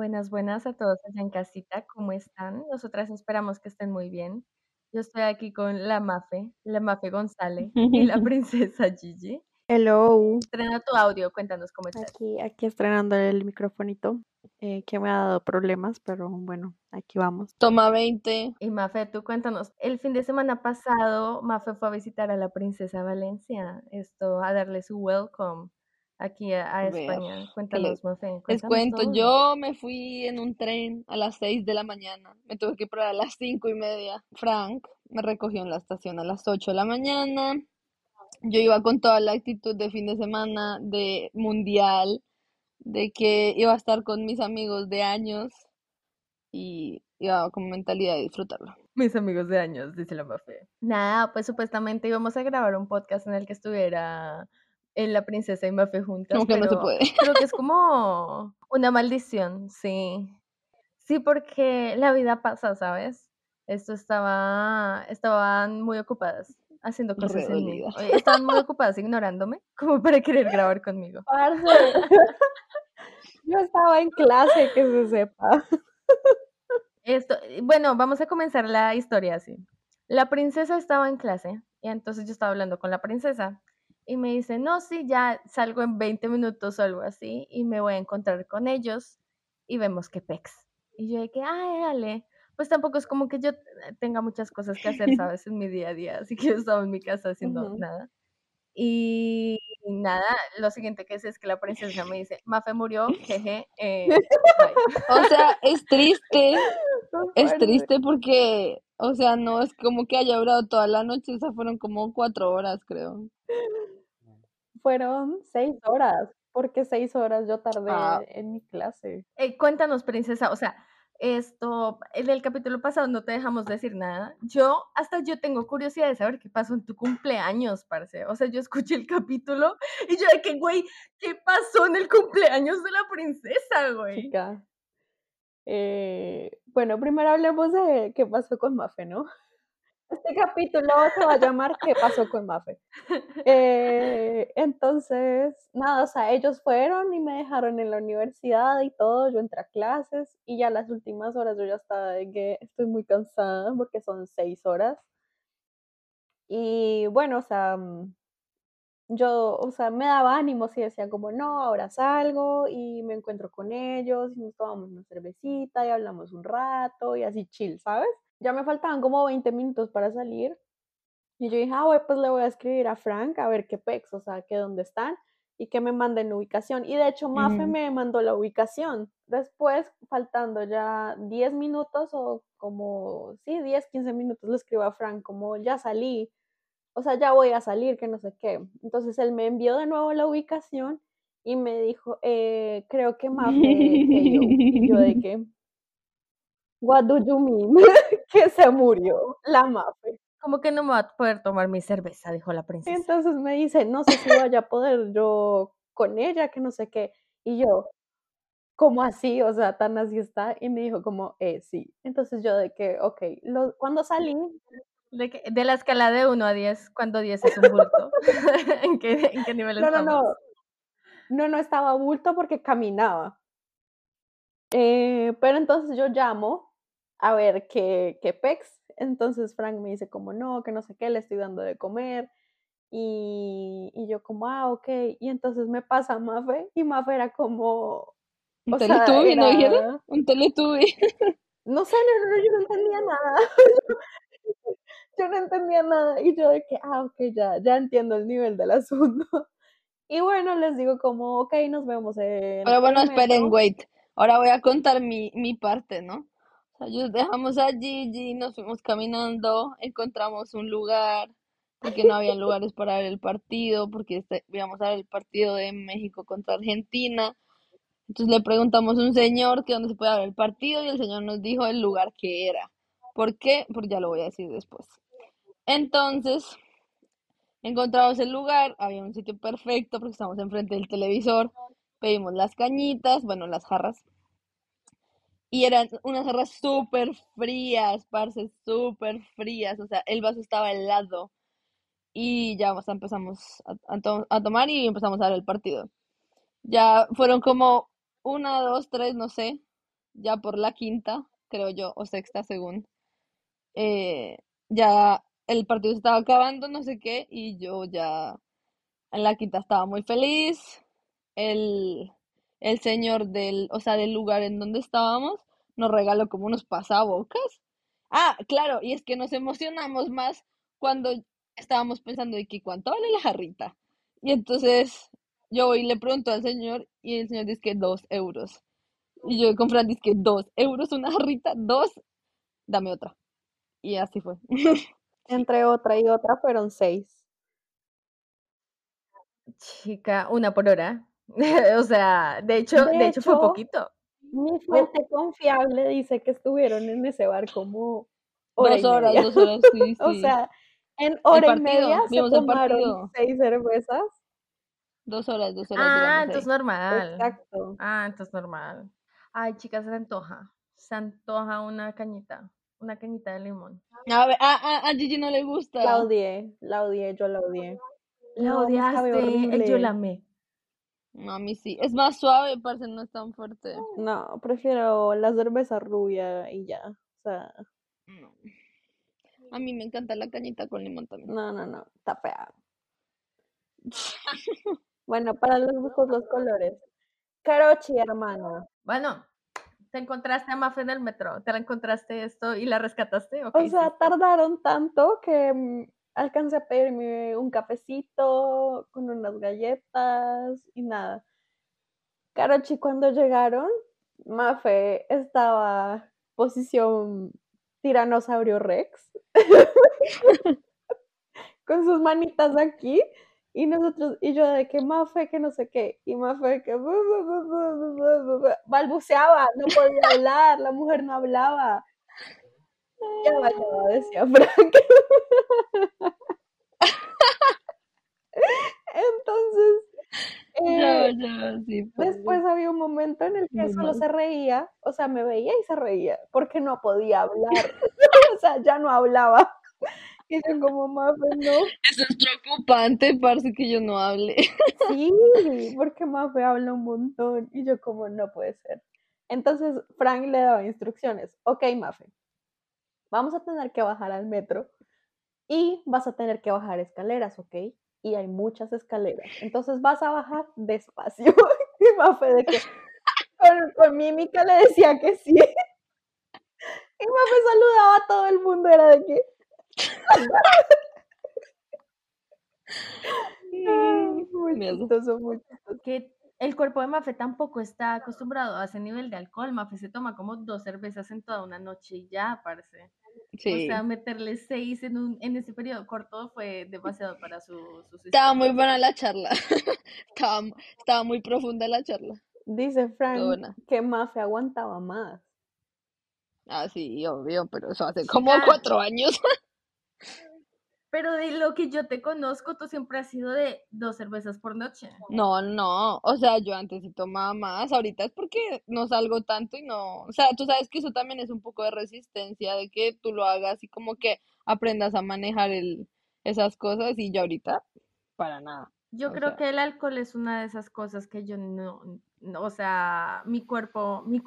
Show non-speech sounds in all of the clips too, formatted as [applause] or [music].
Buenas, buenas a todos allá en casita, ¿cómo están? Nosotras esperamos que estén muy bien. Yo estoy aquí con la Mafe, la Mafe González [laughs] y la princesa Gigi. Hello. Estrena tu audio, cuéntanos cómo estás. Aquí, aquí estrenando el microfonito eh, que me ha dado problemas, pero bueno, aquí vamos. Toma 20. Y Mafe, tú cuéntanos, el fin de semana pasado Mafe fue a visitar a la princesa Valencia, esto, a darle su welcome aquí a, a A ver, España. ¿qué Cuéntanos, les, Mafe, les cuento? todo. Yo me fui en un tren a las 6 de la mañana. Me tuve que parar a las cinco y media. Frank me recogió en la estación a las 8 de la mañana. Yo iba con toda la actitud de fin de semana, de mundial, de que iba a estar con mis amigos de años y iba con mentalidad de disfrutarlo. Mis amigos de años, dice la Mafe. Nada, pues supuestamente íbamos a grabar un podcast en el que estuviera la princesa y Mafe juntas, Como que no se pero puede. [laughs] creo que es como una maldición, sí. Sí, porque la vida pasa, ¿sabes? Esto estaba, estaban muy ocupadas haciendo cosas en mí. Estaban muy [laughs] ocupadas ignorándome, como para querer grabar conmigo. Parce, [laughs] yo estaba en clase, que se sepa. Esto, bueno, vamos a comenzar la historia así. La princesa estaba en clase y entonces yo estaba hablando con la princesa y me dice, no, sí, ya salgo en 20 minutos o algo así y me voy a encontrar con ellos y vemos qué pex. Y yo de que, ay, dale. Pues tampoco es como que yo eh, tenga muchas cosas que hacer, [laughs] ¿sabes? En mi día a día, así que yo estaba en mi casa haciendo nada. Y nada, lo siguiente que es es que la princesa me dice, Mafe murió, jeje, eh. O sea, es triste, [laughs] es triste porque, o sea, no es como que haya durado toda la noche, o sea, fueron como cuatro horas, creo. Fueron seis horas, porque seis horas yo tardé Ah, en mi clase. Eh, cuéntanos, princesa, o sea, esto, en el capítulo pasado no te dejamos decir nada. Yo, hasta yo tengo curiosidad de saber qué pasó en tu cumpleaños, parce. O sea, yo escuché el capítulo y yo de que, güey, ¿qué pasó en el cumpleaños de la princesa, güey? Chica. Eh, bueno, primero hablemos de qué pasó con Mafe, ¿no? Este capítulo se va a llamar ¿Qué pasó con Mafe? Eh, entonces, nada, o sea, ellos fueron y me dejaron en la universidad y todo, yo entré a clases y ya las últimas horas yo ya estaba de que estoy muy cansada porque son seis horas. Y bueno, o sea, mm, yo, o sea, me daba ánimos y decía como, no, ahora salgo y me encuentro con ellos y nos tomamos una cervecita y hablamos un rato y así chill, ¿sabes? Ya me faltaban como 20 minutos para salir y yo dije, ah, güey, pues le voy a escribir a Frank a ver qué pex, o sea, que dónde están y que me manden ubicación. Y de hecho, Mafe me mandó la ubicación. Después, faltando ya 10 minutos o como, sí, 10, 15 minutos, le escribo a Frank como, ya salí, o sea, ya voy a salir, que no sé qué. Entonces él me envió de nuevo la ubicación y me dijo, eh, creo que Mafe KO. Y yo de [laughs] que, what do you mean? [laughs] que se murió la Mafe. Como que no me va a poder tomar mi cerveza, dijo la princesa. Entonces me dice, no sé si vaya a poder yo con ella, que no sé qué. Y yo, ¿cómo así? O sea, tan así está. Y me dijo como, eh, sí. Entonces yo de que, ok, lo, cuando salí, De, que- de la escala de 1 a 10, cuando 10 es un bulto. [laughs] ¿En, qué, ¿En qué nivel no, no, estamos? no, no, no estaba bulto porque caminaba. Eh, pero entonces yo llamo a ver qué, qué pex. Entonces Frank me dice como, no, que no sé qué, le estoy dando de comer. Y, y yo como, ah, ok. Y entonces me pasa Mafe y Mafe era como, Un sea, Teletubby, ¿no dijeron? era, Un Teletubby. [laughs] no sé, no, no, yo no entendía nada. [laughs] Yo no entendía nada. Y yo de que, ah, ok, ya, ya entiendo el nivel del asunto. [laughs] Y bueno, les digo como, ok, nos vemos en Pero bueno, esperen, wait. Ahora voy a contar mi, mi parte, ¿no? Yo dejamos a Gigi, nos fuimos caminando, encontramos un lugar, porque no había lugares para ver el partido, porque este- íbamos a ver el partido de México contra Argentina. Entonces le preguntamos a un señor que dónde se puede ver el partido y el señor nos dijo el lugar que era. ¿Por qué? Porque ya lo voy a decir después. Entonces, encontramos el lugar, había un sitio perfecto porque estábamos enfrente del televisor, pedimos las cañitas, bueno, las jarras, y eran unas jarras súper frías, parce, súper frías, o sea, el vaso estaba helado, y ya empezamos a, a to- a tomar y empezamos a ver el partido. Ya fueron como una, dos, tres, no sé, ya por la quinta, creo yo, o sexta según, eh, ya el partido estaba acabando, no sé qué, y yo ya en la quinta estaba muy feliz. El, el señor del, o sea, del lugar en donde estábamos nos regaló como unos pasabocas. Ah, claro, y es que nos emocionamos más cuando estábamos pensando de que cuánto vale la jarrita. Y entonces yo voy y le pregunto al señor y el señor dice que dos euros. Y yo con Fran dice que dos euros una jarrita, dos, dame otra. Y así fue. [laughs] Entre otra y otra fueron seis. Chica, una por hora. [laughs] o sea, de hecho, de, De hecho fue poquito. Mi fuente confiable dice que estuvieron en ese bar como hora Dos horas, dos horas, sí, [laughs] O sea, en hora y media se tomaron seis cervezas. Dos horas, dos horas Ah, entonces ahí. normal. Exacto. Ah, entonces normal. Ay, chicas, se antoja. Se antoja una cañita. Una cañita de limón. A ver, a, a, a Gigi no le gusta. La odié, la odié, yo la odié. La No, odiaste. eh, Yo la amé. No, a mí sí. Es más suave, parce, no es tan fuerte. No, prefiero la cerveza rubia y ya. O sea, No. A mí me encanta la cañita con limón también. no, no, no, está fea. [laughs] Bueno, para los gustos, los colores. Carochi, hermano. Bueno, te encontraste a Mafe en el metro. ¿Te la encontraste esto y la rescataste? ¿O qué O sea, tardaron tanto que mm, alcancé a pedirme un cafecito con unas galletas y nada. Carochi, cuando llegaron, Mafe estaba posición tiranosaurio Rex, [laughs] con sus manitas aquí, y nosotros, y yo de que Mafe, que no sé qué, y Mafe que balbuceaba, no podía hablar, la mujer no hablaba. Ya va, ya va, decía Frank. Entonces, Ya, eh, ya, sí. parce. después había un momento en el que solo se reía, o sea, me veía y se reía, porque no podía hablar. [laughs] o sea, ya no hablaba. Y yo como Mafe, no. Eso es preocupante, parce, que yo no hable. Sí, porque Mafe habla un montón. Y yo como, no puede ser. Entonces Frank le daba instrucciones. Ok, Mafe, vamos a tener que bajar al metro y vas a tener que bajar escaleras, ¿ok? Y hay muchas escaleras. Entonces vas a bajar despacio. [laughs] Y Mafe de que con, con mímica le decía que sí. Y Mafe saludaba a todo el mundo, era de que... [laughs] Muy chistoso, muy chistoso. Que el cuerpo de Mafe tampoco está acostumbrado a ese nivel de alcohol. Mafe se toma como dos cervezas en toda una noche y ya, parce. O sea, meterle seis en, un, en ese periodo corto fue demasiado para su, sus Estaba muy buena la charla. [laughs] Estaba, estaba muy profunda la charla. Dice Frank que Mafe aguantaba más. Ah, sí, obvio, pero eso hace como cuatro años. [laughs] Pero de lo que yo te conozco, tú siempre has sido de dos cervezas por noche. No, no, o sea, yo antes sí tomaba más, ahorita es porque no salgo tanto y no, o sea, tú sabes que eso también es un poco de resistencia, de que tú lo hagas y como que aprendas a manejar el, esas cosas y yo ahorita, para nada. Yo O creo sea. que el alcohol es una de esas cosas que yo no, no, o sea, mi cuerpo, mi,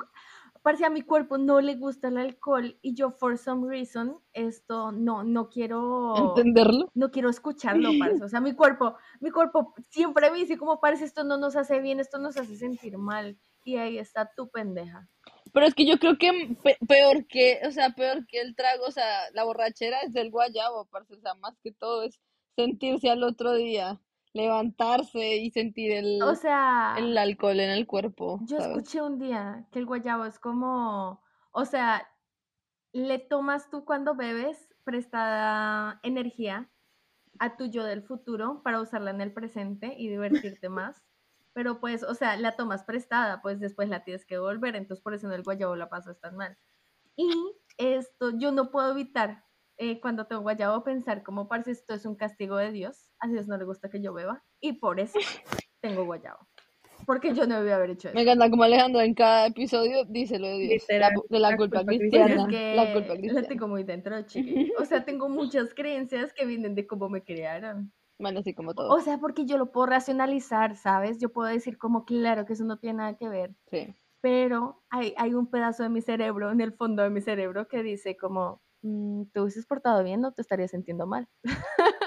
parce, a mi cuerpo no le gusta el alcohol y yo for some reason esto no, no quiero, ¿Entenderlo? no quiero escucharlo, [laughs] parce. O sea, mi cuerpo, mi cuerpo siempre me dice como, parece esto no nos hace bien, esto nos hace sentir mal. Y ahí está tu pendeja. Pero es que yo creo que pe- peor que, o sea, peor que el trago, o sea, la borrachera es del guayabo, parce, o sea, más que todo es sentirse al otro día, levantarse y sentir el, O sea, el alcohol en el cuerpo, Yo ¿sabes? escuché un día que el guayabo es como, o sea, le tomas tú cuando bebes prestada energía a tu yo del futuro para usarla en el presente y divertirte más. [laughs] Pero pues, o sea, la tomas prestada, pues después la tienes que devolver, entonces por eso en el guayabo la pasas tan mal. Y esto, yo no puedo evitar eh, cuando tengo guayabo pensar como, parce, esto es un castigo de Dios, a Dios no le gusta que yo beba, y por eso tengo guayabo. Porque yo no debía haber hecho eso. Me encanta como Alejandro en cada episodio dice lo de Dios, la, Literal, de la, la culpa, culpa Pues cristiana, es que la culpa la cristiana. tengo muy dentro, chiqui. O sea, tengo muchas creencias que vienen de cómo me criaron. Bueno, así como todo, O sea, porque yo lo puedo racionalizar, ¿sabes? Yo puedo decir como, claro, que eso no tiene nada que ver. sí. pero hay, hay un pedazo de mi cerebro, en el fondo de mi cerebro, que dice como, mm, te hubieses portado bien, no te estarías sintiendo mal. [laughs]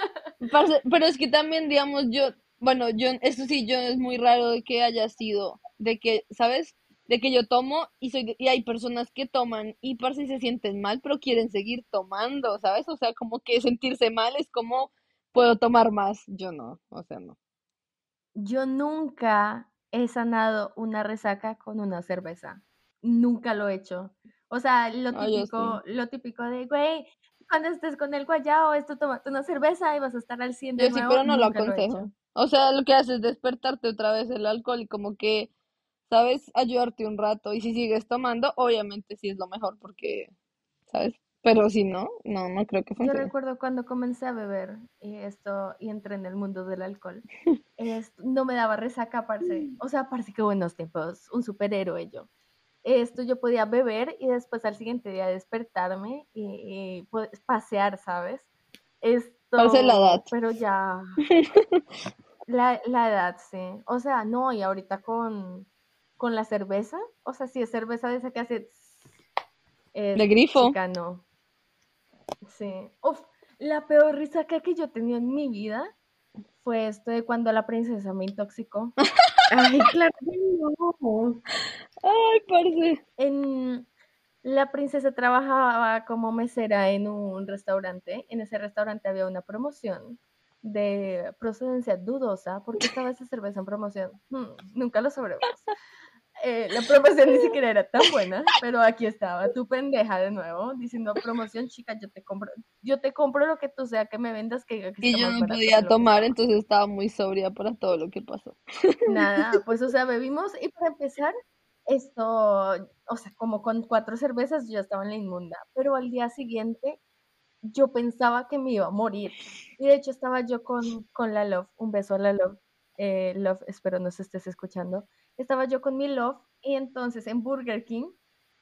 Pero es que también, digamos, yo, bueno, yo, eso sí, yo es muy raro de que haya sido, de que, ¿sabes? De que yo tomo y soy, y hay personas que toman y parce se sienten mal, pero quieren seguir tomando, ¿sabes? O sea, como que sentirse mal es como, puedo tomar más, yo no, o sea, no. Yo nunca he sanado una resaca con una cerveza. Nunca lo he hecho. O sea, lo Ah, típico, lo típico de, güey, cuando estés con el guayao, esto tómate una cerveza y vas a estar al 100 de Yo sí, pero no lo aconsejo. O sea, lo que hace es despertarte otra vez el alcohol y como que, ¿sabes? Ayudarte un rato. Y si sigues tomando, obviamente sí es lo mejor porque, ¿sabes? Pero si no, no, no creo que Yo funcione. recuerdo cuando comencé a beber y esto y entré en el mundo del alcohol. [laughs] es- no me daba resaca, parce. O sea, parce, qué buenos tiempos. Un superhéroe yo. Esto yo podía beber y después al siguiente día despertarme y, y, pues, pasear, ¿sabes? Parce, la edad. Esto, pero ya. [laughs] La, la edad, sí. O sea, no, y ahorita con, con la cerveza, o sea, si es cerveza de esa que hace. es De grifo. chica, no. Sí. Uf, la peor risaca que yo he tenido en mi vida fue esto de cuando la princesa me intoxicó. [laughs] Ay, claro que no. Ay, parce. En, la princesa trabajaba como mesera en un restaurante. En ese restaurante había una promoción de procedencia dudosa porque estaba esa cerveza en promoción. Hmm, nunca lo sabremos. Eh, la promoción ni siquiera [laughs] era tan buena, pero aquí estaba tu pendeja de nuevo diciendo promoción, chica, yo te compro, yo te compro lo que tú sea que me vendas que, que Y yo no podía tomar, estaba". entonces estaba muy sobria para todo lo que pasó. Nada, [laughs] pues o sea, bebimos y para empezar, esto, o sea, como con cuatro cervezas yo ya estaba en la inmunda, pero al día siguiente yo pensaba que me iba a morir. Y de hecho estaba yo con, con la Love, un beso a la Love, eh, Love, espero nos estés escuchando. Estaba yo con mi Love y entonces en Burger King,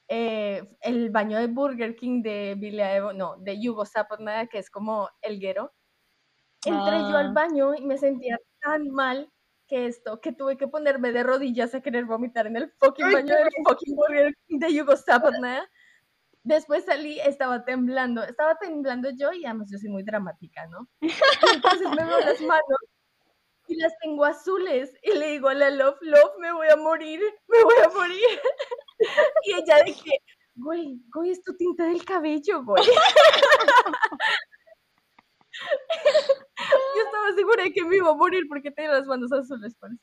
eh, el baño de Burger King de Villa Evo, no, de Yugo Zapatnaya, que es como el guero, entré yo al Ah. baño y me sentía tan mal que esto, que tuve que ponerme de rodillas a querer vomitar en el fucking baño del fucking Burger King de Yugo Zapatnaya. Después salí, estaba temblando, estaba temblando yo y además yo soy muy dramática, ¿no? Entonces me veo las manos y las tengo azules y le digo a la Love, Love, me voy a morir, me voy a morir. [laughs] Y ella de que, güey, güey, es tu tinta del cabello, güey. [laughs] Yo estaba segura de que me iba a morir porque tenía las manos azules, parece.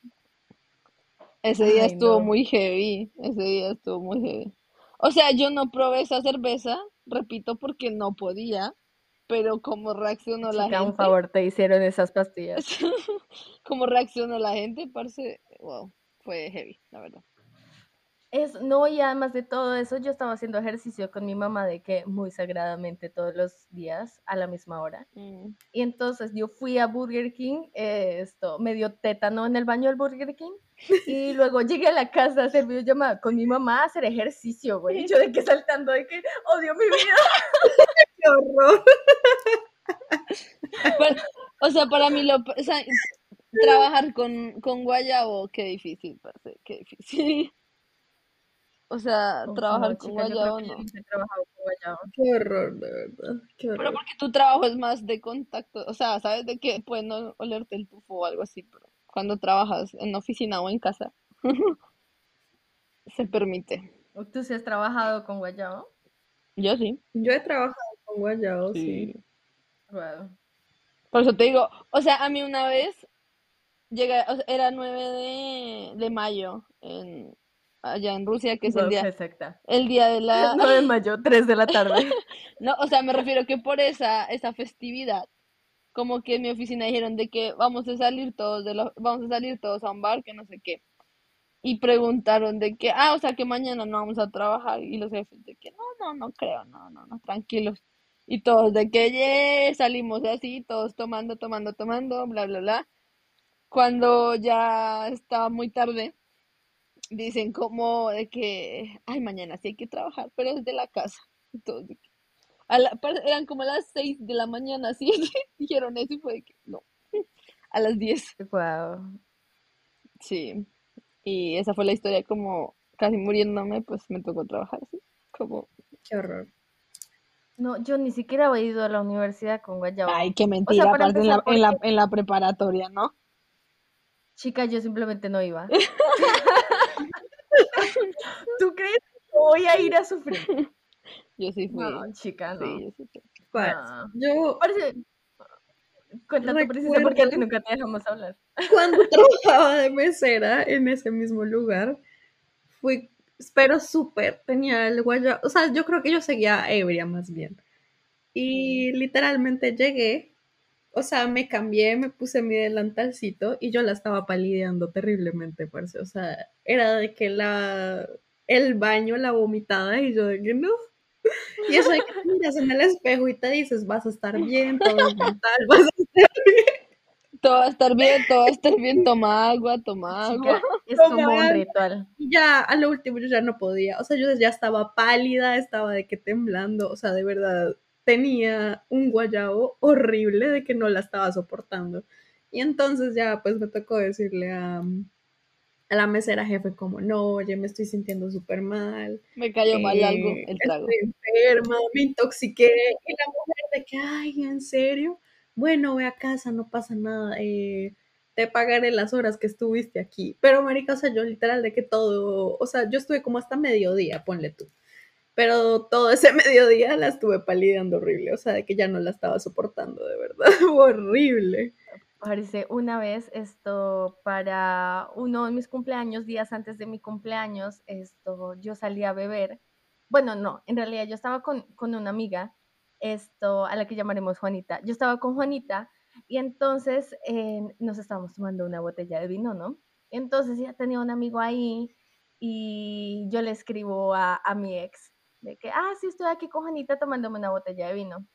Ese día Ay, estuvo no. muy heavy, ese día estuvo muy heavy. O sea, yo no probé esa cerveza, repito, porque no podía, pero como reaccionó la Chica, un gente, favor, te hicieron esas pastillas. [laughs] como reaccionó la gente, parce, wow, fue heavy, la verdad. Es, no, y además de todo eso, yo estaba haciendo ejercicio con mi mamá de que muy sagradamente todos los días a la misma hora. Mm. Y entonces yo fui a Burger King, eh, esto, me dio tétano en el baño del Burger King. Y [laughs] luego llegué a la casa a hacer videollamada con mi mamá a hacer ejercicio, güey. Y yo de que saltando, de que odio mi vida. [laughs] Qué horror. [laughs] O sea, para mí lo, o sea, trabajar con, con guayabo, qué difícil, parce, qué difícil. O sea, trabajar no, con chica, guayabo no. con guayabo. Qué horror, de verdad. Qué Pero porque tu trabajo es más de contacto, o sea, sabes de que pueden no olerte el tufo o algo así, pero cuando trabajas en oficina o en casa, [laughs] se permite. ¿Tú sí has trabajado con guayabo? Yo sí. Yo he trabajado con guayabo, sí. Wow. Por eso te digo, o sea, a mí una vez llegué, o sea, era 9 de, de mayo en, allá en Rusia, que es el día, qué secta. el día de la... [laughs] 9 de mayo, 3 de la tarde. [laughs] No, o sea, me refiero que por esa, esa festividad, como que en mi oficina dijeron de que vamos a salir todos de la- vamos a salir todos a un bar, que no sé qué. Y preguntaron de que, ah, o sea, que mañana no vamos a trabajar. Y los jefes de que, no, no, no creo, no, no, no, tranquilos. Y todos de que, "Ye", salimos así, todos tomando, tomando, tomando, bla, bla, bla. Cuando ya estaba muy tarde, dicen como de que, ay, mañana sí hay que trabajar, pero es de la casa. Que, a la- eran como las 6 de la mañana, [laughs] así dijeron eso y fue de que, no, [laughs] a las 10. wow. Sí. Y esa fue la historia como casi muriéndome, pues me tocó trabajar así, como... Qué horror. No, yo ni siquiera he ido a la universidad con guayaba. Ay, qué mentira, aparte en la, empezar, en, la, porque- en la preparatoria, ¿no? Chica, yo simplemente no iba. [laughs] ¿Tú crees que voy a ir a sufrir? Yo sí fui. No, chica, no. Sí, yo sí fui. Ah. Yo Parece... Cuenta tu princesa porque a ti nunca te dejamos hablar. cuando [laughs] trabajaba de mesera en ese mismo lugar, fui, pero súper, tenía el guayabo, o sea, yo creo que yo seguía ebria más bien. Y literalmente llegué, o sea, me cambié, me puse mi delantalcito y yo la estaba palideando terriblemente, parce. O sea, era de que la, el baño, la vomitada y yo de que no. Y eso de que miras en el espejo y te dices, vas a estar bien, todo [laughs] mental, vas a Todo va a estar bien, todo va a estar bien, toma agua, toma agua. Chica, es Toma como un ritual. Ya a lo último yo ya no podía, o sea, yo ya estaba pálida, estaba de que temblando, o sea, de verdad tenía un guayabo horrible de que no la estaba soportando. Y entonces ya pues me tocó decirle a, a la mesera jefe como, no, oye, me estoy sintiendo súper mal, Me cayó mal eh, algo, el trago. estoy enferma, me intoxiqué. Y la mujer de que, ay, ¿en serio? Bueno, ve a casa, no pasa nada, eh, te pagaré las horas que estuviste aquí. Pero, marica, o sea, yo literal de que todo, o sea, yo estuve como hasta mediodía, ponle tú. Pero todo ese [laughs] mediodía la estuve palideando horrible, o sea, de que ya no la estaba soportando, de verdad, [laughs] horrible. Parece una vez esto para uno de mis cumpleaños, días antes de mi cumpleaños, esto yo salí a beber. Bueno, no, en realidad yo estaba con, con una amiga, esto a la que llamaremos Juanita. Yo estaba con Juanita y entonces eh, nos estábamos tomando una botella de vino, ¿no? Entonces ya tenía un amigo ahí y yo le escribo a, mi ex de que, ah, sí, estoy aquí con Juanita tomándome una botella de vino.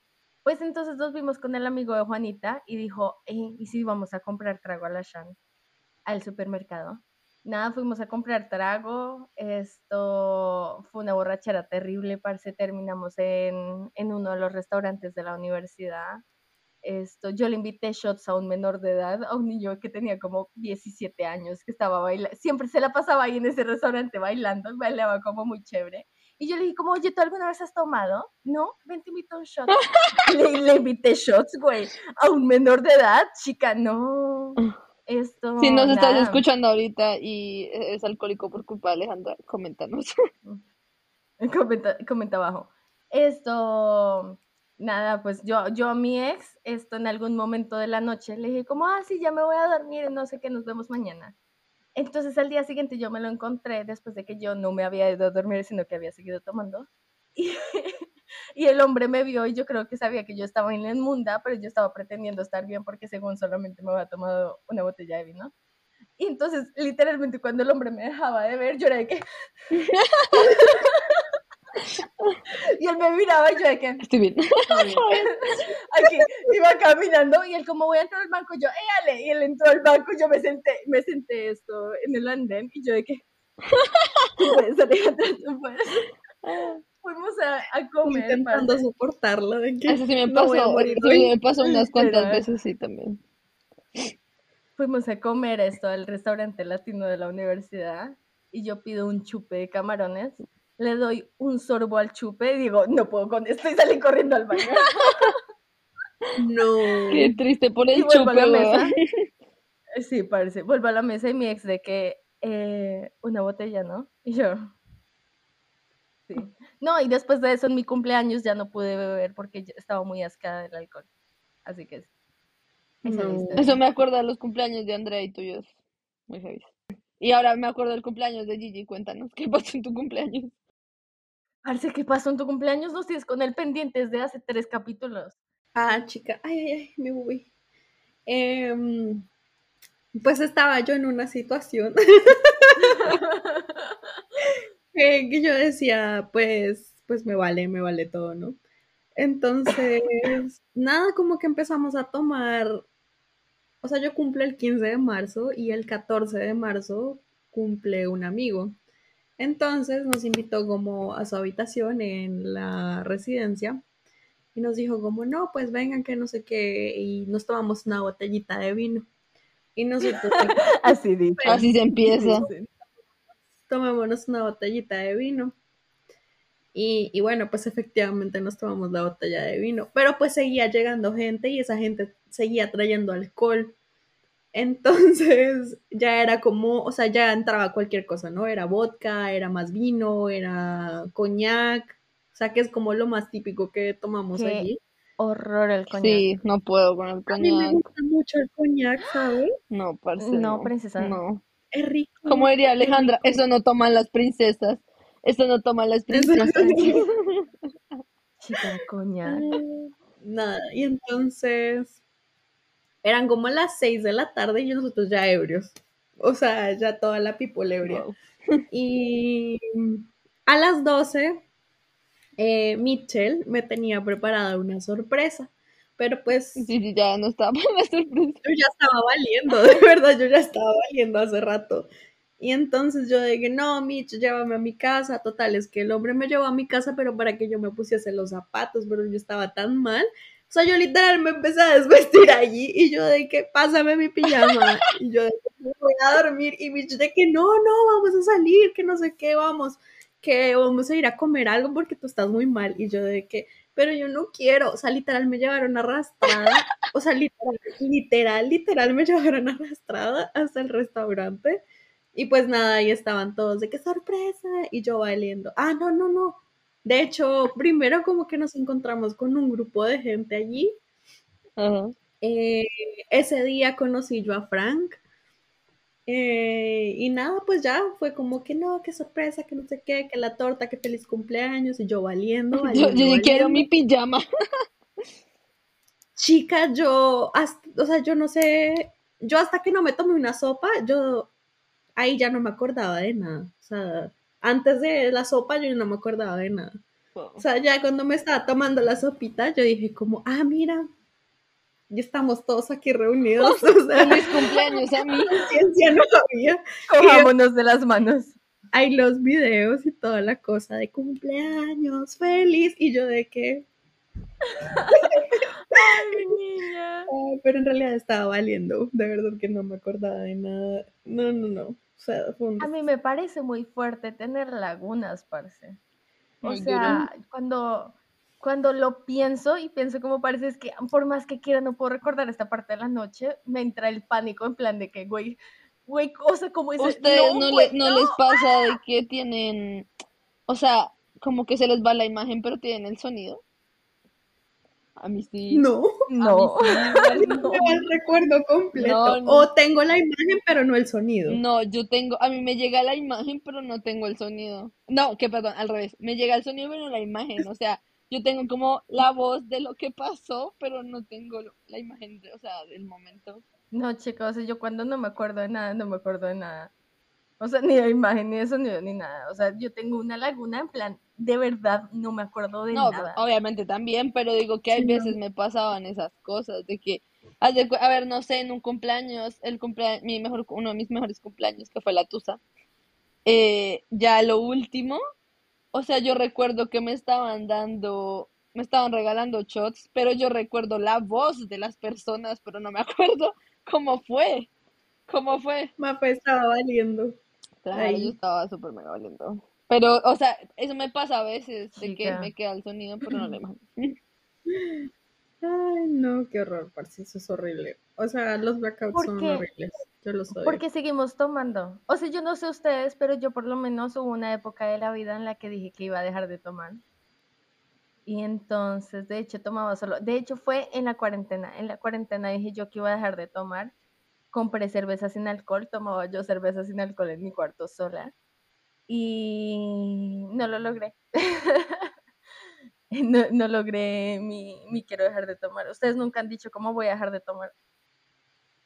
Pues entonces nos vimos con el amigo de Juanita y dijo, "Eh, ¿y si vamos a comprar trago a la Shan? Al supermercado. Nada, fuimos a comprar trago. Esto fue una borrachera terrible, parce. Terminamos en, en uno de los restaurantes de la universidad. Esto, yo le invité shots a un menor de edad, a un niño que tenía como 17 años, que estaba bailando, siempre se la pasaba ahí en ese restaurante bailando, bailaba como muy chévere. Y yo le dije como, oye, ¿tú alguna vez has tomado? No, ven, te invito a un shot. [laughs] le, le invité shots, güey, a un menor de edad, chica, no. [laughs] Esto, Si nos estás nada. escuchando ahorita y es alcohólico por culpa de Alejandra, coméntanos. [laughs] Comenta, comenta abajo. Esto, nada, pues yo, yo a mi ex, esto en algún momento de la noche, le dije como, ah, sí, ya me voy a dormir, no sé qué, nos vemos mañana. Entonces al día siguiente yo me lo encontré después de que yo no me había ido a dormir, sino que había seguido tomando. [laughs] Y, y el hombre me vio y yo creo que sabía que yo estaba en la inmunda, pero yo estaba pretendiendo estar bien porque según solamente me había tomado una botella de vino. Y entonces, literalmente, cuando el hombre me dejaba de ver, yo era de que... [laughs] y él me miraba y yo de que... Estoy bien. Aquí [laughs] iba caminando y él como voy a entrar al banco, yo, éale, y él entró al banco, yo me senté, me senté esto en el andén y yo de que... [laughs] "Tú puedes, Alejandra, tú puedes". Fuimos a, a comer, Intentando soportarlo de que Eso sí me pasó, a morir sí me pasó unas cuantas veces, sí, también. fuimos a comer esto al restaurante latino de la universidad y yo pido un chupe de camarones, le doy un sorbo al chupe y digo, no puedo con esto y salí corriendo al baño. No. Qué triste por el y a chupe, la mesa. weón. [laughs] Eh, Sí, parece. Vuelvo a la mesa y mi ex de que eh, una botella, ¿no? Y yo. Sí. No, y después de eso en mi cumpleaños ya no pude beber porque estaba muy ascada del alcohol. Así que No. Eso me acuerda de los cumpleaños de Andrea y tuyos. Muy heavy. Y ahora me acuerdo del cumpleaños de Gigi. Cuéntanos, ¿qué pasó en tu cumpleaños? Parce, ¿qué pasó en tu cumpleaños? Nos tienes con el pendiente desde hace tres capítulos. Ah, chica, ay, ay, ay, me voy. Em, pues estaba yo en una situación [laughs] [laughs] que, que yo decía, pues, pues me vale, me vale todo, ¿no? Entonces, nada, como que empezamos a tomar, o sea, yo cumple el 15 de marzo y el 14 de marzo cumple un amigo. Entonces nos invitó como a su habitación en la residencia y nos dijo como, no, pues vengan que no sé qué, y nos tomamos una botellita de vino. Y nosotros, [laughs] Así dice. Así se empieza. Tomémonos una botellita de vino. Y, y, bueno, pues efectivamente nos tomamos la botella de vino, pero pues seguía llegando gente y esa gente seguía trayendo alcohol. Entonces [laughs] ya era como, o sea, ya entraba cualquier cosa, ¿no? Era vodka, era más vino, era coñac, o sea, que es como lo más típico que tomamos Qué allí. horror el coñac. Sí, no puedo con el A mí me coñac. gusta mucho el coñac, ¿sabes? No, parce, No, no. princesa. No. Es rico. Como diría es. Alejandra, eso no toman las princesas. Eso no toman las princesas. [laughs] Chica, coñac. Nada, y entonces eran como las 6 de la tarde y nosotros ya ebrios. O sea, ya toda la people ebria. Wow. Y a las 12, eh, Mitchell me tenía preparada una sorpresa. Pero pues Sí, sí, ya no estaba [laughs] sorpresa. yo ya estaba valiendo, [laughs] de verdad, yo ya estaba valiendo hace rato. Y entonces yo dije, no, Mitch, llévame a mi casa. Total, es que el hombre me llevó a mi casa, pero para que yo me pusiese los zapatos, pero yo estaba tan mal. O sea, yo literal me empecé a desvestir allí y yo de que pásame mi pijama. Y yo de que me voy a dormir. Y Mitch de que no, no, vamos a salir, que no sé qué, vamos, que vamos a ir a comer algo porque tú estás muy mal. Y yo de que, pero yo no quiero. O sea, literal me llevaron arrastrada. O sea, literal, literal, literal me [laughs] llevaron arrastrada hasta el restaurante. Y pues nada, ahí estaban todos de qué sorpresa. Y yo valiendo. Ah, no, no, no. De hecho, primero como que nos encontramos con un grupo de gente allí. Ajá. Eh, ese día conocí yo a Frank. Eh, y nada, pues ya fue como que no, qué sorpresa, que no sé qué, que la torta, que feliz cumpleaños. Y yo valiendo, [laughs] Yo, valiendo, yo ya quiero mi pijama. Chica, yo, hasta- o sea, yo no sé, yo hasta que no me tomé una sopa, yo ahí ya no me acordaba de nada. O sea, antes de la sopa yo no me acordaba de nada. O sea, ya cuando me estaba tomando la sopita, yo dije como, ah, mira, ya estamos todos aquí reunidos. [laughs] O sea, Feliz cumpleaños a mí. conciencia [laughs] no había. Cojámonos de las manos. Hay los videos y toda la cosa de cumpleaños, feliz. Y yo de que, Ay, niña. "Ay", pero en realidad estaba valiendo. De verdad que no me acordaba de nada. No, no, no. O sea, fue un A mí me parece muy fuerte tener lagunas, parce. O Muy sea, cuando, cuando lo pienso y pienso como parece es que por más que quiera no puedo recordar esta parte de la noche, me entra el pánico en plan de que, güey, güey, o sea, como dice, ¿Ustedes no, güey, le- no les pasa de que tienen, o sea, como que se les va la imagen, pero tienen el sonido? A mí sí. No, No, sí, [laughs] no me va el recuerdo completo. No, no. O tengo la imagen, pero no el sonido. No, yo tengo, a mí me llega la imagen, pero no tengo el sonido. No, que perdón, al revés. Me llega el sonido, pero no la imagen. O sea, yo tengo como la voz de lo que pasó, pero no tengo la imagen, de- o sea, del momento. no, chicos, o sea, yo cuando no me acuerdo de nada, no me acuerdo de nada. O sea, ni de imagen, ni de sonido, ni nada. O sea, yo tengo una laguna en plan, de verdad, no me acuerdo de No, nada. obviamente también, pero digo que hay Sí, no. veces me pasaban esas cosas de que, a ver, no sé, en un cumpleaños, el cumpleaños, mi mejor, uno de mis mejores cumpleaños, que fue la Tusa, eh, ya lo último, o sea, yo recuerdo que me estaban dando, me estaban regalando shots, pero yo recuerdo la voz de las personas, pero no me [laughs] acuerdo cómo fue, cómo fue. Mafe estaba valiendo. Claro, Ahí. yo estaba súper mega valiendo. Pero, o sea, eso me pasa a veces, de que Chica. me queda el sonido, pero no la [laughs] imagen. Ay, no, qué horror, parce, eso es horrible. O sea, los blackouts ¿Por son qué? horribles. Yo los odio. Porque seguimos tomando. O sea, yo no sé ustedes, pero yo por lo menos hubo una época de la vida en la que dije que iba a dejar de tomar. Y entonces, de hecho, tomaba solo. De hecho, fue en la cuarentena. En la cuarentena dije yo que iba a dejar de tomar. Compré cerveza sin alcohol. Tomaba yo cerveza sin alcohol en mi cuarto sola. Y no lo logré. [laughs] [laughs] No, no logré mi, mi quiero dejar de tomar. Ustedes nunca han dicho cómo voy a dejar de tomar.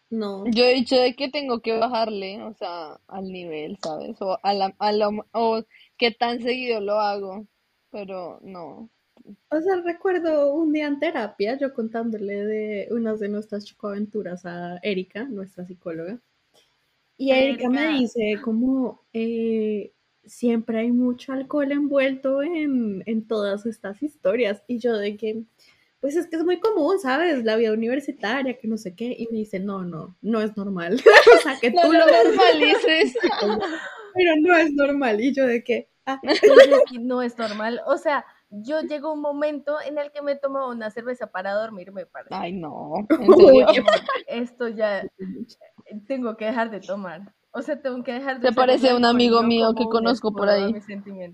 No. Yo he dicho de que tengo que bajarle, o sea, al nivel, ¿sabes? O a la, a la- o qué tan seguido lo hago, pero no. O sea, recuerdo un día en terapia, yo contándole de unas de nuestras chocoaventuras a Erika, nuestra psicóloga. Y Erika me dice como eh, siempre hay mucho alcohol envuelto en, en todas estas historias. Y yo de que, pues es que es muy común, ¿sabes? La vida universitaria, que no sé qué. Y me dice, no, no, no es normal. [laughs] o sea, que No tú lo normalices. [laughs] pero no es normal. Y yo de que, ah, [laughs] no es normal. O sea, yo llego un momento en el que me tomo una cerveza para dormirme, parce. Ay, no. En serio. Esto ya tengo que dejar de tomar. O sea, tengo que dejar de Se parece a un amigo mío que conozco por ahí.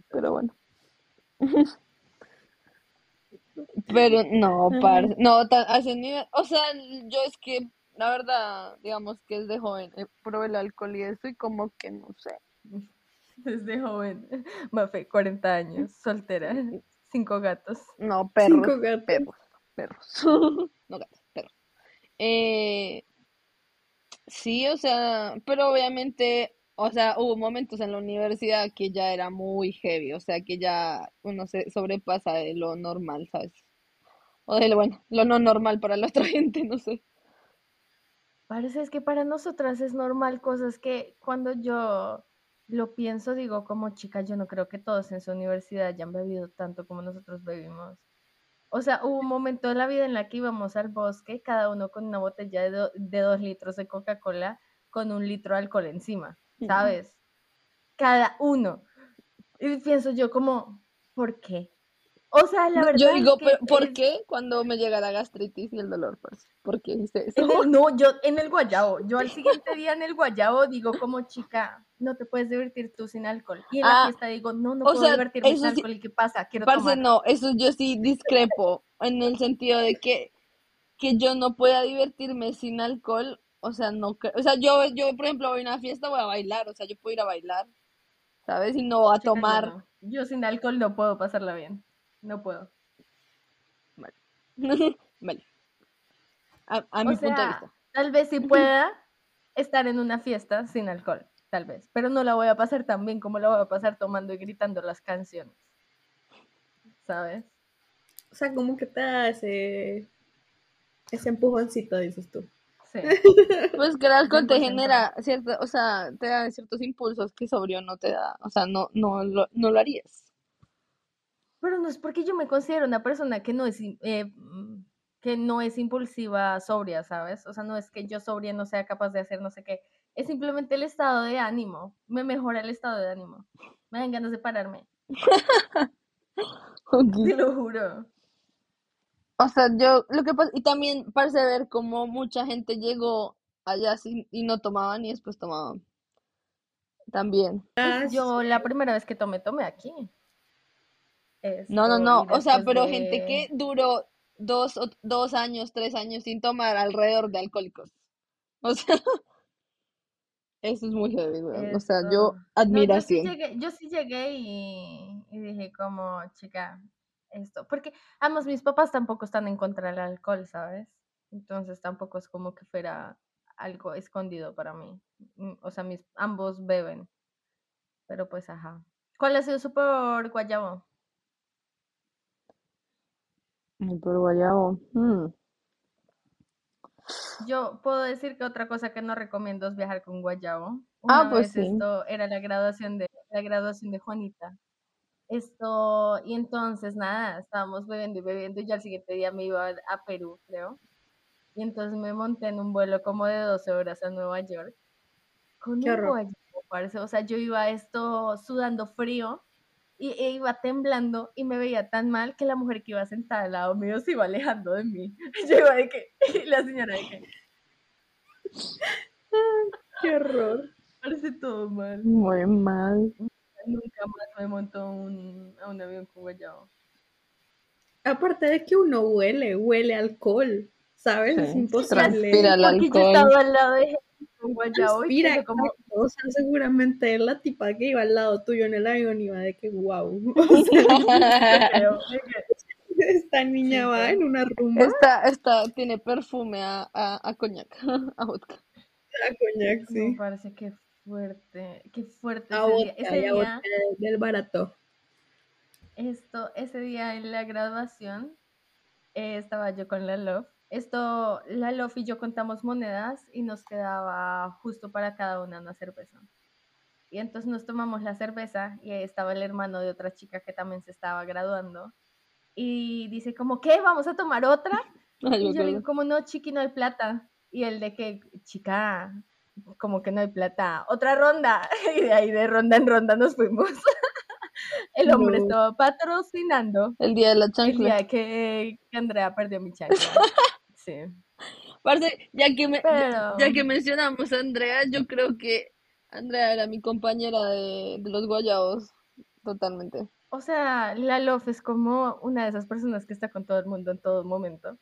Pero bueno. [laughs] Pero no, parce, no, tan, nivel, o sea, yo es que, la verdad, digamos que desde joven eh, probé el alcohol y eso y como que no sé. [laughs] Desde joven, [laughs] Mafe, 40 años, soltera, cinco gatos. No, perros, cinco gatos. perros, perros. No gatos, perros. Eh, sí, o sea, pero obviamente, o sea, hubo momentos en la universidad que ya era muy heavy, o sea, que ya uno se sobrepasa de lo normal, ¿sabes? O de lo, bueno, lo no normal para la otra [laughs] gente, no sé. Parece es que para nosotras es normal cosas que cuando yo lo pienso, digo, como chica, yo no creo que todos en su universidad hayan bebido tanto como nosotros bebimos. O sea, hubo un momento de la vida en la que íbamos al bosque, cada uno con una botella de, do- de dos litros de Coca-Cola con un litro de alcohol encima, ¿sabes? Cada uno. Y pienso yo como, ¿por qué? O sea, la verdad Yo es digo, que pero ¿por es- qué cuando me llega la gastritis y el dolor? ¿Por qué hice eso? En el- no, yo en el guayabo, yo al [laughs] siguiente día en el guayabo digo como chica, no te puedes divertir tú sin alcohol. Y en la Ah, fiesta digo, no, no puedo sea, divertirme sin sí- alcohol. ¿Y qué pasa? Quiero Parce, tomar. no, eso yo sí discrepo en el sentido de que, que yo no pueda divertirme sin alcohol, o sea, no creo, o sea, yo, yo, por ejemplo, voy a una fiesta, voy a bailar, o sea, yo puedo ir a bailar, ¿sabes? Y no a Chica, yo tomar. no. Yo sin alcohol no puedo pasarla bien. No puedo. Vale. [laughs] A, a mi punto de vista. tal vez sí [clears throat] pueda estar en una fiesta sin alcohol, tal vez. Pero no la voy a pasar tan bien como la voy a pasar tomando y gritando las canciones. ¿Sabes? O sea, como que te da ese, ese empujoncito, dices tú. Sí. [laughs] Pues que el alcohol te 100%. genera cierto, o sea, te da ciertos impulsos que sobrio no te da, o sea, no, no lo, no lo harías. Pero no es porque yo me considero una persona que no es, eh, mm, que no es impulsiva sobria, ¿sabes? O sea, no es que yo sobria no sea capaz de hacer no sé qué. Es simplemente el estado de ánimo. Me mejora el estado de ánimo. Me dan ganas de pararme. [laughs] Te lo juro. O sea, yo, lo que pasa, y también parece ver cómo mucha gente llegó allá sin, y no tomaban y después tomaban. También. Ah, Pues yo la primera vez que tomé, tomé aquí. No, no, no. O sea, pero de- gente que duró dos, o- dos años, tres años sin tomar alrededor de alcohólicos. O sea, [laughs] eso es muy heavy, weón. O sea, yo No, yo sí admiración. llegué, yo sí llegué y, y dije como, chica, esto, porque además mis papás tampoco están en contra del alcohol, ¿sabes? Entonces tampoco es como que fuera algo escondido para mí. Mm, O sea, mis ambos beben, pero pues ajá. ¿Cuál ha sido su peor guayabo? Ay, pero guayabo. mm. Yo puedo decir que otra cosa que no recomiendo es viajar con guayabo. Ah, pues vez sí. esto era la graduación de la graduación de Juanita. Esto, y entonces nada, estábamos bebiendo y bebiendo, y yo al siguiente día me iba a, Perú, creo. Y entonces me monté en un vuelo como de 12 horas a Nueva York. Con Qué un guayabo, parce. O sea, yo iba esto sudando frío y e iba temblando y me veía tan mal que la mujer que iba sentada al lado mío se iba alejando de mí. [laughs] Yo iba de que, y la señora de que, [laughs] Qué horror. parece todo mal. Muy mal. Nunca más me montó un, a un avión con guayabo. Aparte de que uno huele, huele alcohol, ¿sabes? Es imposible. transpira el Porque yo alcohol. estaba al lado de con guayabo y Transpira, pienso como, o sea, seguramente la tipa que iba al lado tuyo en el avión iba de que wow. [laughs] O sea, creo, [laughs] de que- esta niña Sí, va en una rumba Esta, esta tiene perfume a, a, a coñac, [laughs] a vodka. a coñac, sí. parece que fuerte, qué fuerte A ese día. vodka, Ese a día, vodka del barato. esto, ese día en la graduación, eh, estaba yo con la Love. Esto, la Love y yo contamos monedas y nos quedaba justo para cada una una cerveza. Y entonces nos tomamos la cerveza y ahí estaba el hermano de otra chica que también se estaba graduando. Y dice como, ¿qué? ¿Vamos a tomar otra? [laughs] Ay, Y yo le digo, como no, chiqui, no hay plata. Y él de que, chica, como que no hay plata, otra ronda. [laughs] Y de ahí de ronda en ronda nos fuimos. [laughs] El hombre No. estaba patrocinando El día de la el chancla. día que, que Andrea perdió mi chancla. Sí. Ya que, me, ya, que mencionamos a Andrea, yo creo que Andrea era mi compañera de, de los guayabos. Totalmente. o sea, la Love es como una de esas personas que está con todo el mundo en todo momento.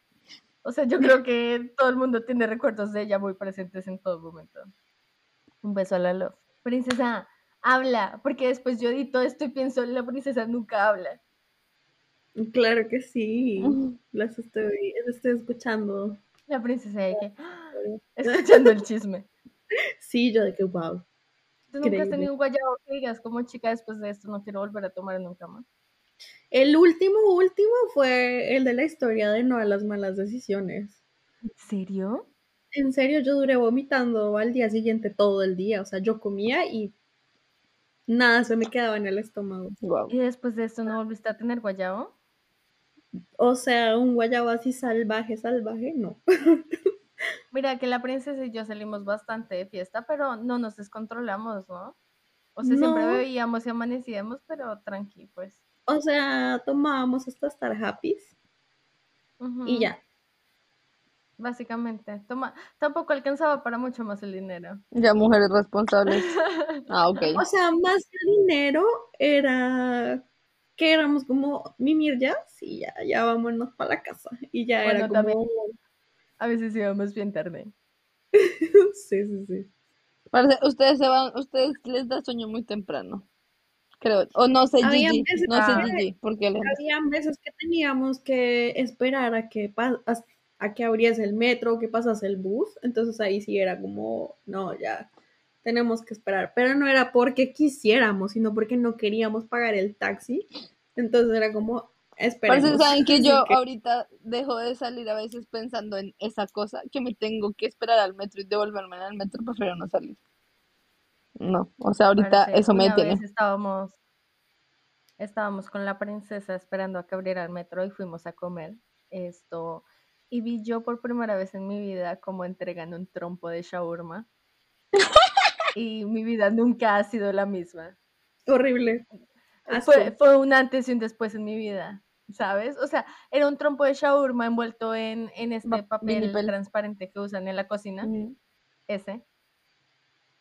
O sea, yo creo que todo el mundo tiene recuerdos de ella muy presentes en todo momento. Un beso a la Love. Princesa, habla, porque después yo edito esto y pienso, la princesa nunca habla. Claro que sí. Las estoy, las estoy escuchando. La princesa de que, ¡ah! [laughs] escuchando el chisme. Sí, yo de que wow. ¿Tú nunca has tenido un guayabo que digas como chica después de esto no quiero volver a tomar nunca más? El último, último fue el de la historia de no a las malas decisiones. ¿En serio? En serio, yo duré vomitando al día siguiente todo el día. O sea, yo comía y nada se me quedaba en el estómago. Guau. ¿Y después de esto no volviste a tener guayabo? O sea, un guayabo así salvaje, salvaje, no. [laughs] Mira que la princesa y yo salimos bastante de fiesta, pero no nos descontrolamos, ¿no? O sea, siempre bebíamos y amanecíamos, pero tranqui, pues. O sea, tomábamos hasta estar happy y ya. Básicamente. Toma, tampoco alcanzaba para mucho más el dinero. Ya mujeres responsables. [laughs] Ah, ok. O sea, más que dinero era que éramos como mimir ya, sí, ya, ya vámonos para la casa. Y ya era también. como, A veces íbamos bien tarde. [laughs] sí, sí, sí. Parce, ustedes se van, ustedes les da sueño muy temprano. Creo. O no sé, Gigi. veces No sé, Ah. Gigi. ¿Por qué lejos? Había veces que teníamos que esperar a que, a, a que abriese el metro, que pasase el bus, entonces ahí sí era como, no, ya tenemos que esperar, pero no era porque quisiéramos, sino porque no queríamos pagar el taxi, entonces era como, esperemos. Parce, saben que [laughs] Así yo que- ahorita dejo de salir a veces pensando en esa cosa, que me tengo que esperar al metro y devolverme el metro, prefiero no salir. No, o sea, ahorita Parce, eso me una detiene. vez estábamos, estábamos con la princesa esperando a que abriera el metro y fuimos a comer esto. Y vi yo por primera vez en mi vida cómo entregan un trompo de shawarma. [laughs] Y mi vida nunca ha sido la misma. horrible. Asco. Fue, fue un antes y un después en mi vida, ¿sabes? O sea, era un trompo de shawarma envuelto en, en este papel vinipel. transparente que usan en la cocina Ujú. ese.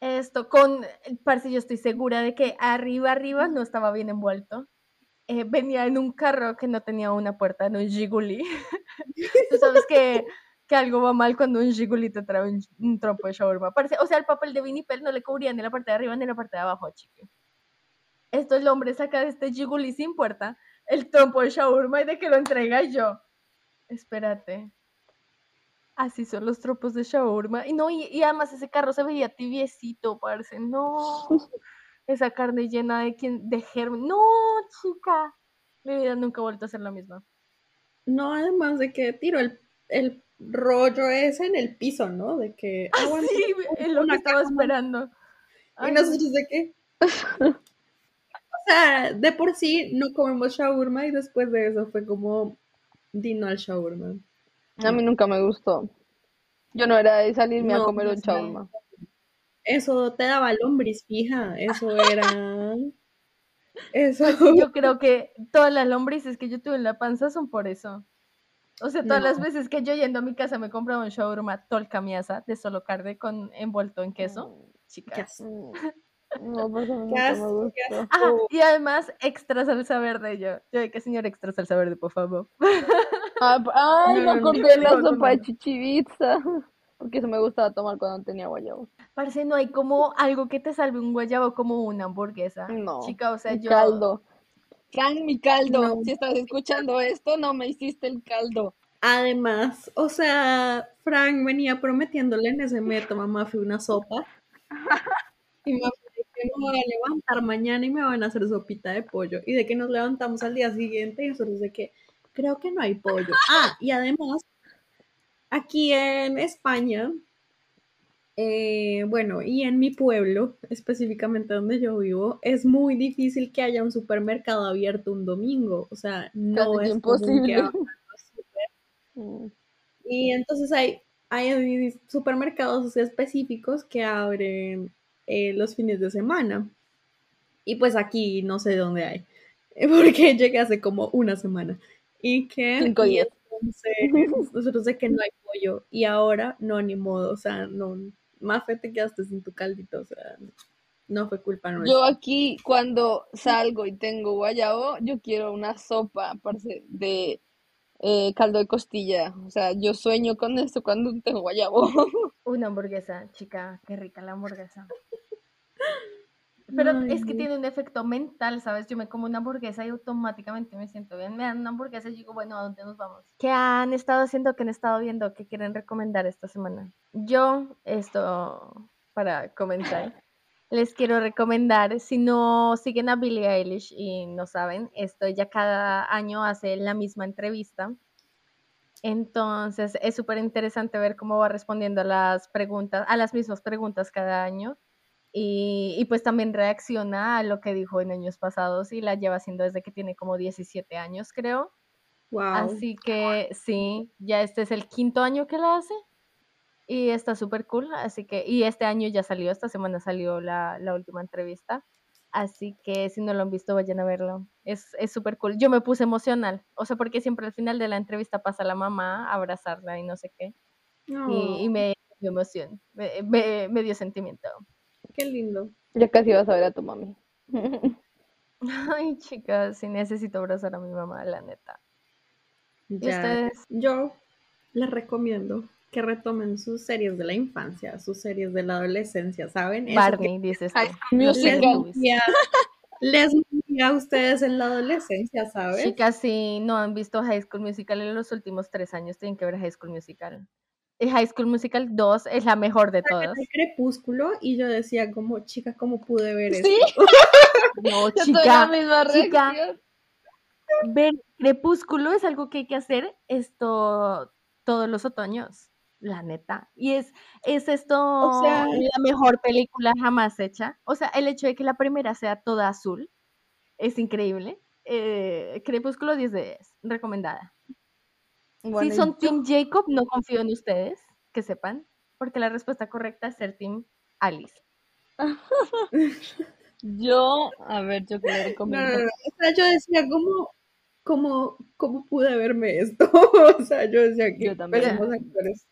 Esto con, parce, yo estoy segura de que arriba, arriba no estaba bien envuelto. Eh, venía en un carro que no tenía una puerta, en un Giguli. [laughs] Tú sabes que, que algo va mal cuando un Giguli te trae un, un trompo de shawarma. Parce, o sea, el papel de vinipel no le cubría ni la parte de arriba ni la parte de abajo, chique. Esto el hombre saca de este Giguli sin puerta el trompo de shawarma y de que lo entrega yo. Espérate. Así son los tropos de shawarma. Y no, y, y además ese carro se veía tibiecito, parce. No. [laughs] Esa carne llena de, quien, de germen. No, chica. Mi vida nunca ha vuelto a ser la misma. No, además de que tiro el, el rollo ese en el piso, ¿no? De que, ah, bueno, Sí, es lo que estaba esperando. Y Ay, no. nosotros de qué. [laughs] O sea, de por sí no comemos shawarma y después de eso fue como dino al shawarma. A mí nunca me gustó. Yo no era de salirme a comer un shawarma. Eso te daba lombriz, fija. Eso era. [laughs] Eso. Yo creo que todas las lombrices que yo tuve en la panza son por eso. O sea, todas las No. veces que yo yendo a mi casa me compraba un shawarma tolcamiasa de solo carne con envuelto en queso, chicas. Mm. No, pues [laughs] nunca me asco. y además extra salsa verde yo. Yo de que señor extra salsa verde, por favor. [laughs] Ah, Ay, No, me no, no, acordé la no, no, sopa de no. chichibitza. [laughs] Porque eso me gustaba tomar cuando tenía guayabo. Parce, no hay como algo que te salve un guayabo como una hamburguesa. No. Chica, o sea, yo. caldo. Fran, mi caldo. No. Si estás escuchando esto, no me hiciste el caldo. Además, o sea, Frank venía prometiéndole en ese metro, mamá, fue una sopa. Y que me voy a levantar mañana y me van a hacer sopita de pollo. Y de que nos levantamos al día siguiente y nosotros de que creo que no hay pollo. Ah, y además, aquí en España, eh, bueno, y en mi pueblo, específicamente donde yo vivo, es muy difícil que haya un supermercado abierto un domingo. O sea, no es común que imposible. Mm. y entonces hay, hay supermercados específicos que abren eh, los fines de semana. Y pues aquí no sé dónde hay, [laughs] porque llegué hace como una semana. Y que... Cinco días. nosotros sé que no hay pollo y ahora no, ni modo, o sea, no, más fe te quedaste sin tu caldito, o sea, no fue culpa nuestra. Yo aquí cuando salgo y tengo guayabo, yo quiero una sopa parce, de eh, caldo de costilla. O sea, yo sueño con esto cuando tengo guayabo. [laughs] Una hamburguesa, chica, qué rica la hamburguesa. Pero es que Ay. tiene un efecto mental, ¿sabes? Yo me como una hamburguesa y automáticamente me siento bien. Me dan una hamburguesa y digo, bueno, ¿a dónde nos vamos? ¿Qué han estado haciendo? ¿Qué han estado viendo? ¿Qué quieren recomendar esta semana? Yo, esto, para comenzar, [laughs] les quiero recomendar, si no siguen a Billie Eilish y no saben, esto ella cada año hace la misma entrevista. Entonces es súper interesante ver cómo va respondiendo a las preguntas, a las mismas preguntas cada año. Y, y pues también reacciona a lo que dijo en años pasados y la lleva haciendo desde que tiene como 17 años, creo. Wow. Así que sí, ya este es el quinto año que la hace y está súper cool. Así que, y este año ya salió, esta semana salió la, la última entrevista. Así que si no lo han visto, vayan a verlo. Es es súper cool. Yo me puse emocional, o sea, porque siempre al final de la entrevista pasa la mamá a abrazarla y no sé qué. Y, y Oh, me dio emoción, me, me- me dio sentimiento. Qué lindo. Ya casi vas a ver a tu mami. [laughs] Ay, chicas, sí necesito abrazar a mi mamá, la neta. ¿Y ustedes? Yo les recomiendo que retomen sus series de la infancia, sus series de la adolescencia, ¿saben? Eso que Barney, dices tú. High School Los les Musical. Les a ustedes en la adolescencia, ¿sabes? Chicas, si no han visto High School Musical en los últimos tres años, tienen que ver High School Musical. Y High School Musical 2 es la mejor de todas. el crepúsculo y yo decía como, chica, ¿cómo pude ver Sí, esto? [laughs] No, yo tuve la chica, misma chica, reacción. ver Crepúsculo es algo que hay que hacer esto todos los otoños, la neta. Y es, es esto O sea, la mejor película jamás hecha. O sea, el hecho de que la primera sea toda azul es increíble. Eh, Crepúsculo 10 de 10, recomendada. Si son yo, Team Jacob, no confío en ustedes, que sepan, porque la respuesta correcta es ser Team Alice. [laughs] yo, a ver, yo que le [laughs] no, no, recomiendo. no, o sea, yo decía como, como, ¿cómo pude verme esto? [laughs] O sea, yo decía Yo que también. pésimos actores.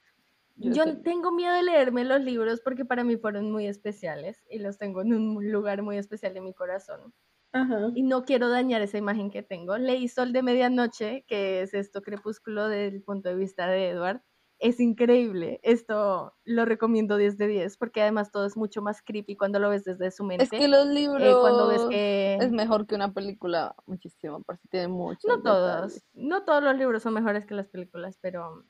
Yo Yo también. tengo miedo de leerme los libros porque para mí fueron muy especiales y los tengo en un lugar muy especial de mi corazón. Ajá. Y no quiero dañar esa imagen que tengo. Leí Sol de Medianoche, que es esto crepúsculo desde el punto de vista de Edward. Es increíble. Esto lo recomiendo 10 de 10 porque además todo es mucho más creepy cuando lo ves desde su Es que mente. los eh, cuando ves libros que... es mejor que una película muchísimo, porque tiene muchos No todos, no todos los libros son mejores que las películas, pero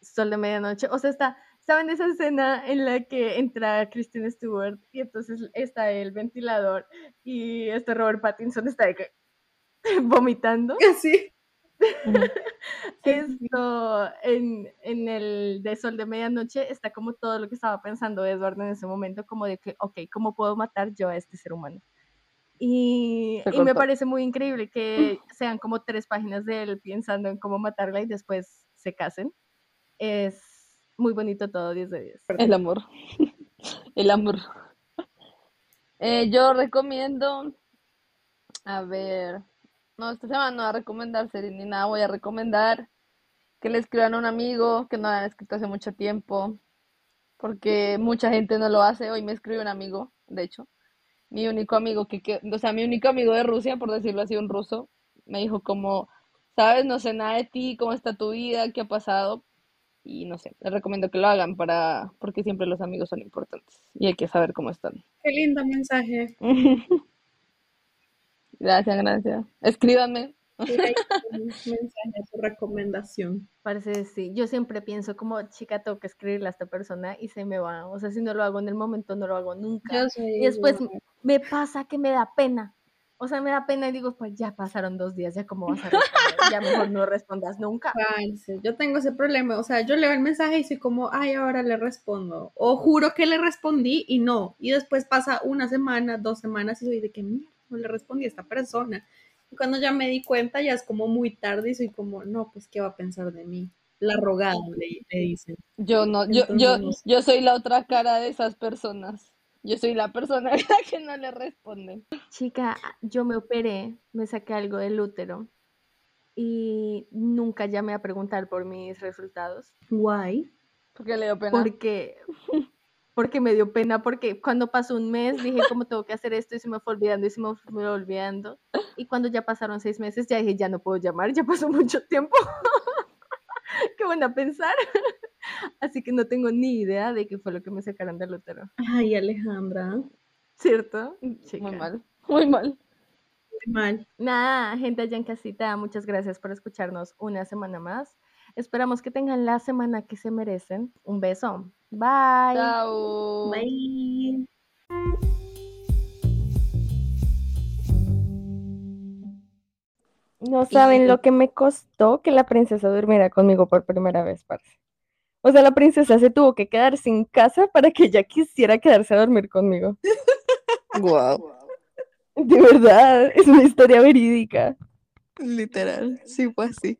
Sol de Medianoche, o sea, está, ¿saben esa escena en la que entra Kristen Stewart y entonces está el ventilador y este Robert Pattinson está de que [laughs] vomitando? [laughs] [laughs] Sí. Esto en, en el de Sol de Medianoche está como todo lo que estaba pensando Edward en ese momento, como de que, ok, ¿cómo puedo matar yo a este ser humano? Y, y me parece muy increíble que sean como tres páginas de él pensando en cómo matarla y después se casen. Es muy bonito todo, 10 de 10. El amor. [laughs] El amor. Eh, yo recomiendo, a ver, no, esta semana no voy a recomendar series ni nada, voy a recomendar que le escriban a un amigo que no han escrito hace mucho tiempo, porque mucha gente no lo hace. Hoy me escribe un amigo, de hecho, mi único amigo que, que- o sea, mi único amigo de Rusia, por decirlo así, un ruso, me dijo como, sabes, no sé nada de ti, cómo está tu vida, qué ha pasado, y no sé, les recomiendo que lo hagan para, porque siempre los amigos son importantes y hay que saber cómo están. Qué lindo mensaje. [laughs] Gracias, gracias. Escríbanme. [laughs] Un mensaje, recomendación. Parece, sí. Yo siempre pienso como, chica, tengo que escribirle a esta persona y se me va. O sea, si no lo hago en el momento, no lo hago nunca. Yo soy Y después igual. me pasa que me da pena. O sea, me da pena y digo, pues ya pasaron dos días, ya cómo vas a responder, ya mejor no respondas nunca. Yo tengo ese problema, o sea, yo leo el mensaje y soy como, ay, ahora le respondo. O juro que le respondí y no. Y después pasa una semana, dos semanas y soy de que mierda, no le respondí a esta persona. Y cuando ya me di cuenta, ya es como muy tarde y soy como, no, pues, ¿qué va a pensar de mí? la rogada, le, le dicen. Yo no, yo, yo, no sé. yo soy la otra cara de esas personas. Yo soy la persona [laughs] a la que no le responden. Chica, yo me operé, me saqué algo del útero y nunca llamé a preguntar por mis resultados Guay. Porque le dio pena. porque, [laughs] porque me dio pena, porque cuando pasó un mes dije, ¿cómo tengo que hacer esto? Y se me fue olvidando y se me fue olvidando. Y cuando ya pasaron seis meses, ya dije, ya no puedo llamar, ya pasó mucho tiempo. [laughs] ¿Qué van a pensar? [laughs] Así que no tengo ni idea de qué fue lo que me sacaron del útero, Ay, Alejandra. ¿cierto? Muy Chica. mal, muy mal. Muy mal. Nada, gente allá en casita, muchas gracias por escucharnos una semana más. Esperamos que tengan la semana que se merecen. Un beso. Bye. Chao. Bye. No saben lo que me costó que la princesa durmiera conmigo por primera vez, parce. O sea, la princesa se tuvo que quedar sin casa para que ella quisiera quedarse a dormir conmigo. [laughs] Wow, De verdad, es una historia verídica. literal, sí fue así.